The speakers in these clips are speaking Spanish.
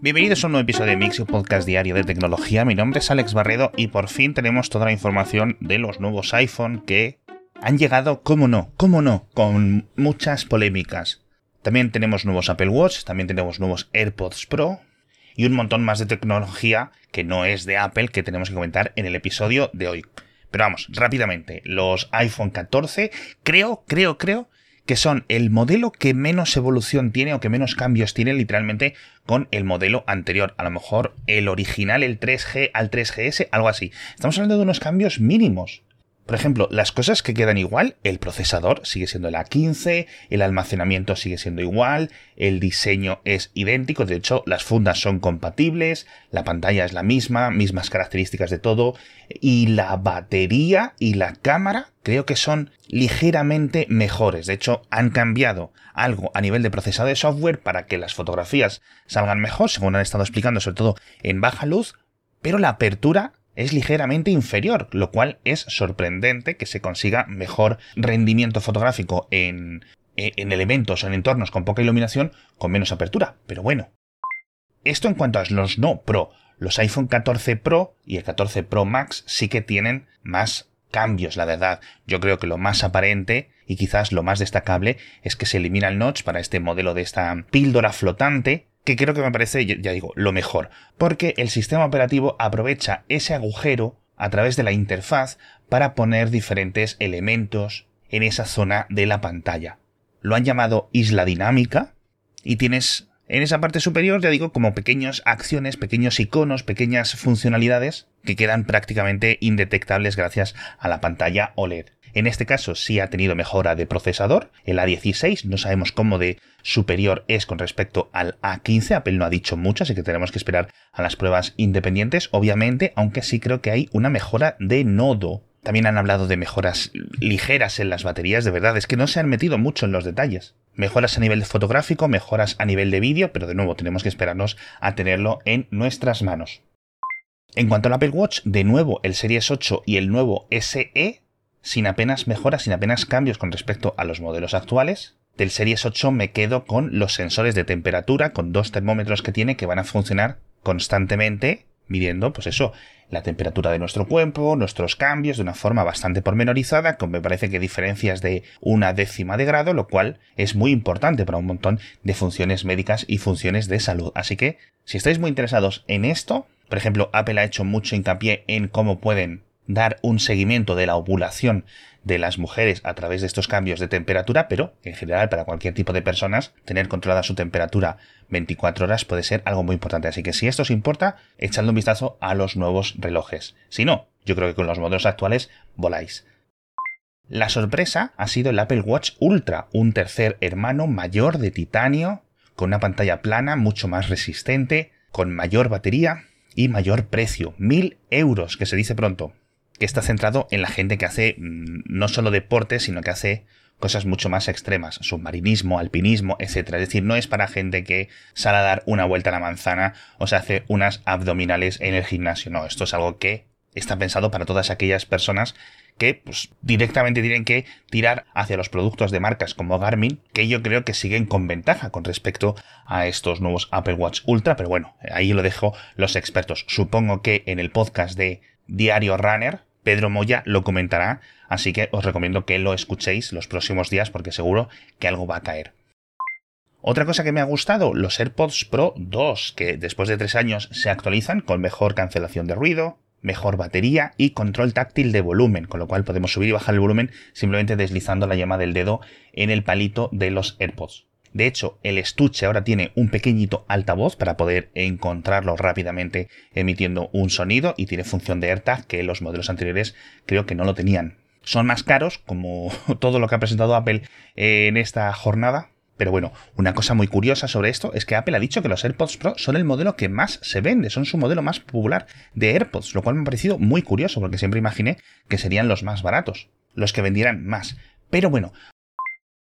Bienvenidos a un nuevo episodio de Mixio Podcast Diario de Tecnología. Mi nombre es Alex Barredo y por fin tenemos toda la información de los nuevos iPhone que han llegado, cómo no, cómo no, con muchas polémicas. También tenemos nuevos Apple Watch, también tenemos nuevos AirPods Pro y un montón más de tecnología que no es de Apple que tenemos que comentar en el episodio de hoy. Pero vamos, rápidamente, los iPhone 14, creo, creo, creo que son el modelo que menos evolución tiene o que menos cambios tiene literalmente con el modelo anterior. A lo mejor el original, el 3G al 3GS, algo así. Estamos hablando de unos cambios mínimos. Por ejemplo, las cosas que quedan igual, el procesador sigue siendo el A15, el almacenamiento sigue siendo igual, el diseño es idéntico, de hecho las fundas son compatibles, la pantalla es la misma, mismas características de todo, y la batería y la cámara creo que son ligeramente mejores. De hecho, han cambiado algo a nivel de procesado de software para que las fotografías salgan mejor, según han estado explicando, sobre todo en baja luz, pero la apertura es ligeramente inferior, lo cual es sorprendente que se consiga mejor rendimiento fotográfico en, en elementos o en entornos con poca iluminación con menos apertura. Pero bueno. Esto en cuanto a los no Pro. Los iPhone 14 Pro y el 14 Pro Max sí que tienen más cambios, la verdad. Yo creo que lo más aparente y quizás lo más destacable es que se elimina el notch para este modelo de esta píldora flotante que creo que me parece, ya digo, lo mejor, porque el sistema operativo aprovecha ese agujero a través de la interfaz para poner diferentes elementos en esa zona de la pantalla. Lo han llamado isla dinámica y tienes en esa parte superior, ya digo, como pequeñas acciones, pequeños iconos, pequeñas funcionalidades que quedan prácticamente indetectables gracias a la pantalla OLED. En este caso sí ha tenido mejora de procesador. El A16 no sabemos cómo de superior es con respecto al A15. Apple no ha dicho mucho, así que tenemos que esperar a las pruebas independientes, obviamente, aunque sí creo que hay una mejora de nodo. También han hablado de mejoras ligeras en las baterías, de verdad, es que no se han metido mucho en los detalles. Mejoras a nivel fotográfico, mejoras a nivel de vídeo, pero de nuevo tenemos que esperarnos a tenerlo en nuestras manos. En cuanto al Apple Watch, de nuevo el Series 8 y el nuevo SE sin apenas mejoras, sin apenas cambios con respecto a los modelos actuales. Del Series 8 me quedo con los sensores de temperatura, con dos termómetros que tiene que van a funcionar constantemente midiendo, pues eso, la temperatura de nuestro cuerpo, nuestros cambios de una forma bastante pormenorizada, con me parece que diferencias de una décima de grado, lo cual es muy importante para un montón de funciones médicas y funciones de salud. Así que, si estáis muy interesados en esto, por ejemplo, Apple ha hecho mucho hincapié en cómo pueden dar un seguimiento de la ovulación de las mujeres a través de estos cambios de temperatura, pero en general para cualquier tipo de personas tener controlada su temperatura 24 horas puede ser algo muy importante. Así que si esto os importa, echadle un vistazo a los nuevos relojes. Si no, yo creo que con los modelos actuales voláis. La sorpresa ha sido el Apple Watch Ultra, un tercer hermano mayor de titanio, con una pantalla plana mucho más resistente, con mayor batería y mayor precio. Mil euros, que se dice pronto que está centrado en la gente que hace mm, no solo deporte, sino que hace cosas mucho más extremas, submarinismo, alpinismo, etc. Es decir, no es para gente que sale a dar una vuelta a la manzana o se hace unas abdominales en el gimnasio. No, esto es algo que está pensado para todas aquellas personas que pues, directamente tienen que tirar hacia los productos de marcas como Garmin, que yo creo que siguen con ventaja con respecto a estos nuevos Apple Watch Ultra, pero bueno, ahí lo dejo los expertos. Supongo que en el podcast de Diario Runner, Pedro Moya lo comentará, así que os recomiendo que lo escuchéis los próximos días porque seguro que algo va a caer. Otra cosa que me ha gustado, los AirPods Pro 2, que después de tres años se actualizan con mejor cancelación de ruido, mejor batería y control táctil de volumen, con lo cual podemos subir y bajar el volumen simplemente deslizando la llama del dedo en el palito de los AirPods. De hecho, el estuche ahora tiene un pequeñito altavoz para poder encontrarlo rápidamente emitiendo un sonido y tiene función de AirTag que los modelos anteriores creo que no lo tenían. Son más caros, como todo lo que ha presentado Apple en esta jornada, pero bueno, una cosa muy curiosa sobre esto es que Apple ha dicho que los AirPods Pro son el modelo que más se vende, son su modelo más popular de AirPods, lo cual me ha parecido muy curioso porque siempre imaginé que serían los más baratos, los que vendieran más. Pero bueno,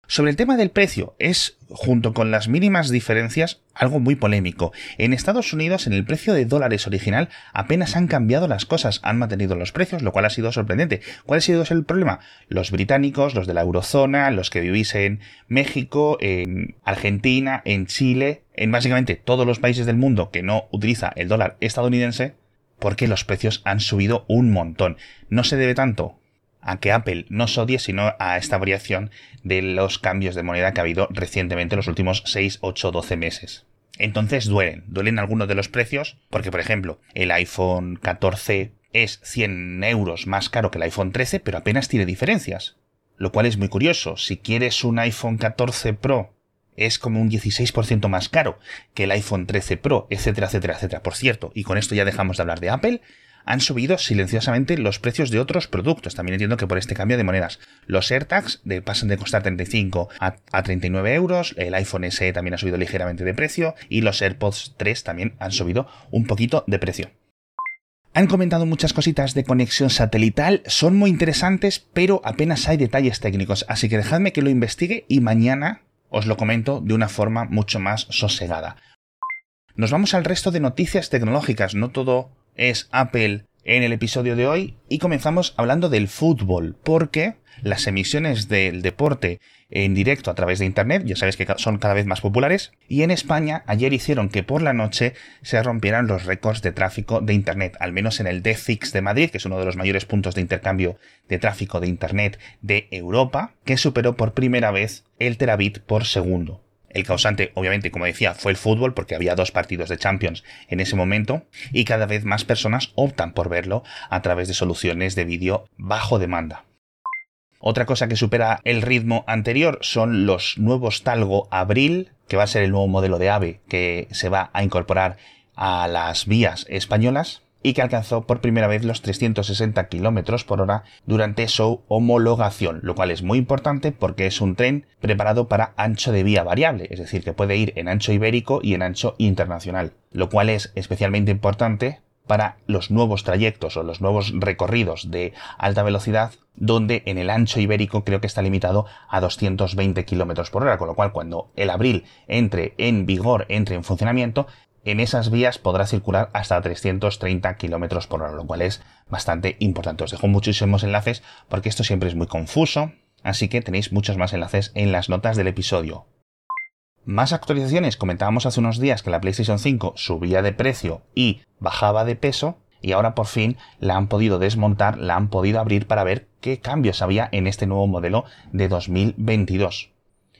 Sobre el tema del precio, es, junto con las mínimas diferencias, algo muy polémico. En Estados Unidos, en el precio de dólares original, apenas han cambiado las cosas, han mantenido los precios, lo cual ha sido sorprendente. ¿Cuál ha sido el problema? Los británicos, los de la eurozona, los que vivís en México, en Argentina, en Chile, en básicamente todos los países del mundo que no utiliza el dólar estadounidense, porque los precios han subido un montón. No se debe tanto a que Apple no se odie, sino a esta variación de los cambios de moneda que ha habido recientemente en los últimos 6, 8, 12 meses. Entonces duelen, duelen algunos de los precios, porque por ejemplo, el iPhone 14 es 100 euros más caro que el iPhone 13, pero apenas tiene diferencias. Lo cual es muy curioso. Si quieres un iPhone 14 Pro, es como un 16% más caro que el iPhone 13 Pro, etcétera, etcétera, etcétera. Por cierto, y con esto ya dejamos de hablar de Apple, han subido silenciosamente los precios de otros productos. También entiendo que por este cambio de monedas. Los AirTags de, pasan de costar 35 a, a 39 euros, el iPhone SE también ha subido ligeramente de precio y los AirPods 3 también han subido un poquito de precio. Han comentado muchas cositas de conexión satelital, son muy interesantes, pero apenas hay detalles técnicos, así que dejadme que lo investigue y mañana os lo comento de una forma mucho más sosegada. Nos vamos al resto de noticias tecnológicas, no todo es Apple en el episodio de hoy y comenzamos hablando del fútbol, porque las emisiones del deporte en directo a través de Internet, ya sabéis que son cada vez más populares, y en España ayer hicieron que por la noche se rompieran los récords de tráfico de Internet, al menos en el DFX de Madrid, que es uno de los mayores puntos de intercambio de tráfico de Internet de Europa, que superó por primera vez el terabit por segundo. El causante, obviamente, como decía, fue el fútbol porque había dos partidos de Champions en ese momento y cada vez más personas optan por verlo a través de soluciones de vídeo bajo demanda. Otra cosa que supera el ritmo anterior son los nuevos Talgo Abril, que va a ser el nuevo modelo de AVE que se va a incorporar a las vías españolas y que alcanzó por primera vez los 360 km por hora durante su homologación, lo cual es muy importante porque es un tren preparado para ancho de vía variable, es decir, que puede ir en ancho ibérico y en ancho internacional, lo cual es especialmente importante para los nuevos trayectos o los nuevos recorridos de alta velocidad, donde en el ancho ibérico creo que está limitado a 220 km por hora, con lo cual cuando el abril entre en vigor, entre en funcionamiento, en esas vías podrá circular hasta 330 km por hora, lo cual es bastante importante. Os dejo muchísimos enlaces porque esto siempre es muy confuso, así que tenéis muchos más enlaces en las notas del episodio. Más actualizaciones, comentábamos hace unos días que la PlayStation 5 subía de precio y bajaba de peso, y ahora por fin la han podido desmontar, la han podido abrir para ver qué cambios había en este nuevo modelo de 2022.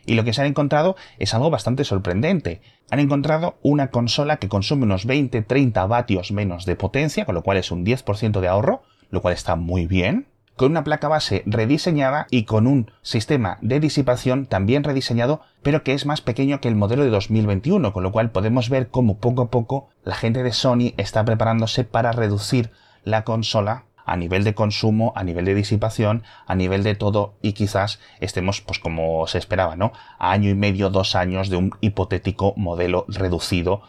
Y lo que se han encontrado es algo bastante sorprendente. Han encontrado una consola que consume unos 20-30 vatios menos de potencia, con lo cual es un 10% de ahorro, lo cual está muy bien con una placa base rediseñada y con un sistema de disipación también rediseñado, pero que es más pequeño que el modelo de 2021, con lo cual podemos ver cómo poco a poco la gente de Sony está preparándose para reducir la consola a nivel de consumo, a nivel de disipación, a nivel de todo y quizás estemos pues como se esperaba, ¿no? A año y medio, dos años de un hipotético modelo reducido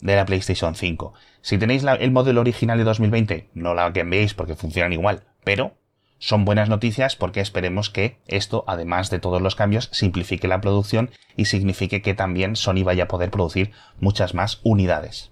de la PlayStation 5. Si tenéis el modelo original de 2020, no la cambiéis porque funcionan igual, pero son buenas noticias porque esperemos que esto, además de todos los cambios, simplifique la producción y signifique que también Sony vaya a poder producir muchas más unidades.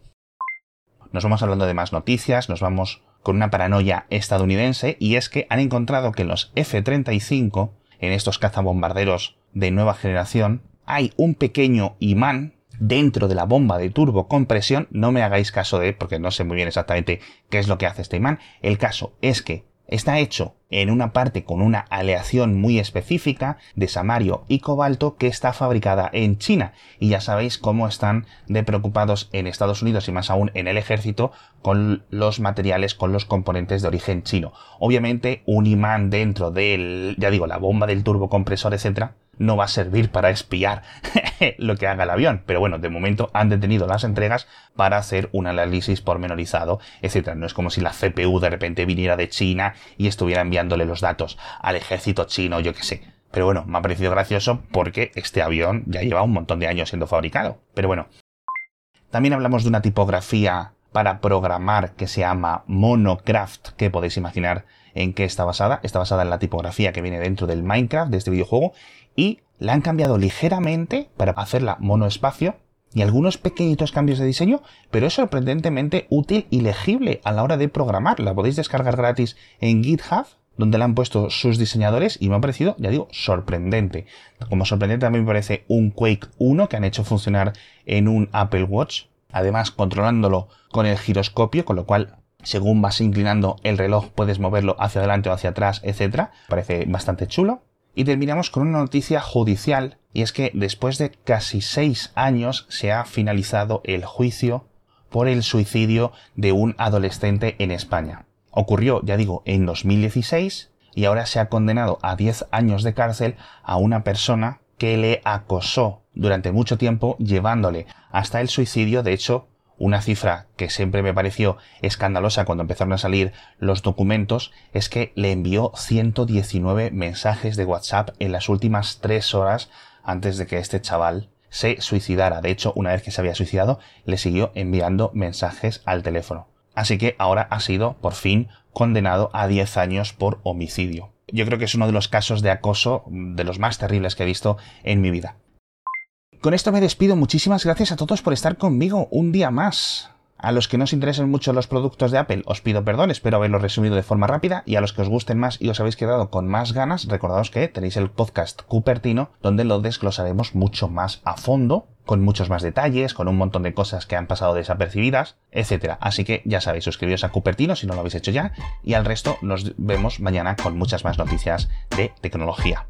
Nos vamos hablando de más noticias, nos vamos con una paranoia estadounidense y es que han encontrado que en los F-35, en estos cazabombarderos de nueva generación, hay un pequeño imán dentro de la bomba de turbocompresión. No me hagáis caso de, porque no sé muy bien exactamente qué es lo que hace este imán. El caso es que Está hecho en una parte con una aleación muy específica de samario y cobalto que está fabricada en China. Y ya sabéis cómo están de preocupados en Estados Unidos y más aún en el ejército con los materiales, con los componentes de origen chino. Obviamente un imán dentro del, ya digo, la bomba del turbocompresor, etcétera, no va a servir para espiar lo que haga el avión. Pero bueno, de momento han detenido las entregas para hacer un análisis pormenorizado, etc. No es como si la CPU de repente viniera de China y estuviera enviándole los datos al ejército chino, yo qué sé. Pero bueno, me ha parecido gracioso porque este avión ya lleva un montón de años siendo fabricado. Pero bueno. También hablamos de una tipografía para programar que se llama Monocraft, que podéis imaginar en qué está basada. Está basada en la tipografía que viene dentro del Minecraft, de este videojuego, y la han cambiado ligeramente para hacerla monoespacio y algunos pequeñitos cambios de diseño, pero es sorprendentemente útil y legible a la hora de programar. La podéis descargar gratis en GitHub, donde la han puesto sus diseñadores y me ha parecido, ya digo, sorprendente. Como sorprendente también me parece un Quake 1 que han hecho funcionar en un Apple Watch, además controlándolo con el giroscopio, con lo cual según vas inclinando el reloj puedes moverlo hacia adelante o hacia atrás, etc. Parece bastante chulo. Y terminamos con una noticia judicial, y es que después de casi seis años se ha finalizado el juicio por el suicidio de un adolescente en España. Ocurrió, ya digo, en 2016 y ahora se ha condenado a 10 años de cárcel a una persona que le acosó durante mucho tiempo llevándole hasta el suicidio. De hecho, una cifra que siempre me pareció escandalosa cuando empezaron a salir los documentos es que le envió 119 mensajes de WhatsApp en las últimas tres horas antes de que este chaval se suicidara. De hecho, una vez que se había suicidado, le siguió enviando mensajes al teléfono. Así que ahora ha sido, por fin, condenado a 10 años por homicidio. Yo creo que es uno de los casos de acoso de los más terribles que he visto en mi vida. Con esto me despido. Muchísimas gracias a todos por estar conmigo un día más. A los que no os interesen mucho los productos de Apple, os pido perdón, espero haberlo resumido de forma rápida. Y a los que os gusten más y os habéis quedado con más ganas, recordaos que tenéis el podcast Cupertino, donde lo desglosaremos mucho más a fondo, con muchos más detalles, con un montón de cosas que han pasado desapercibidas, etc. Así que ya sabéis, suscribiros a Cupertino si no lo habéis hecho ya, y al resto nos vemos mañana con muchas más noticias de tecnología.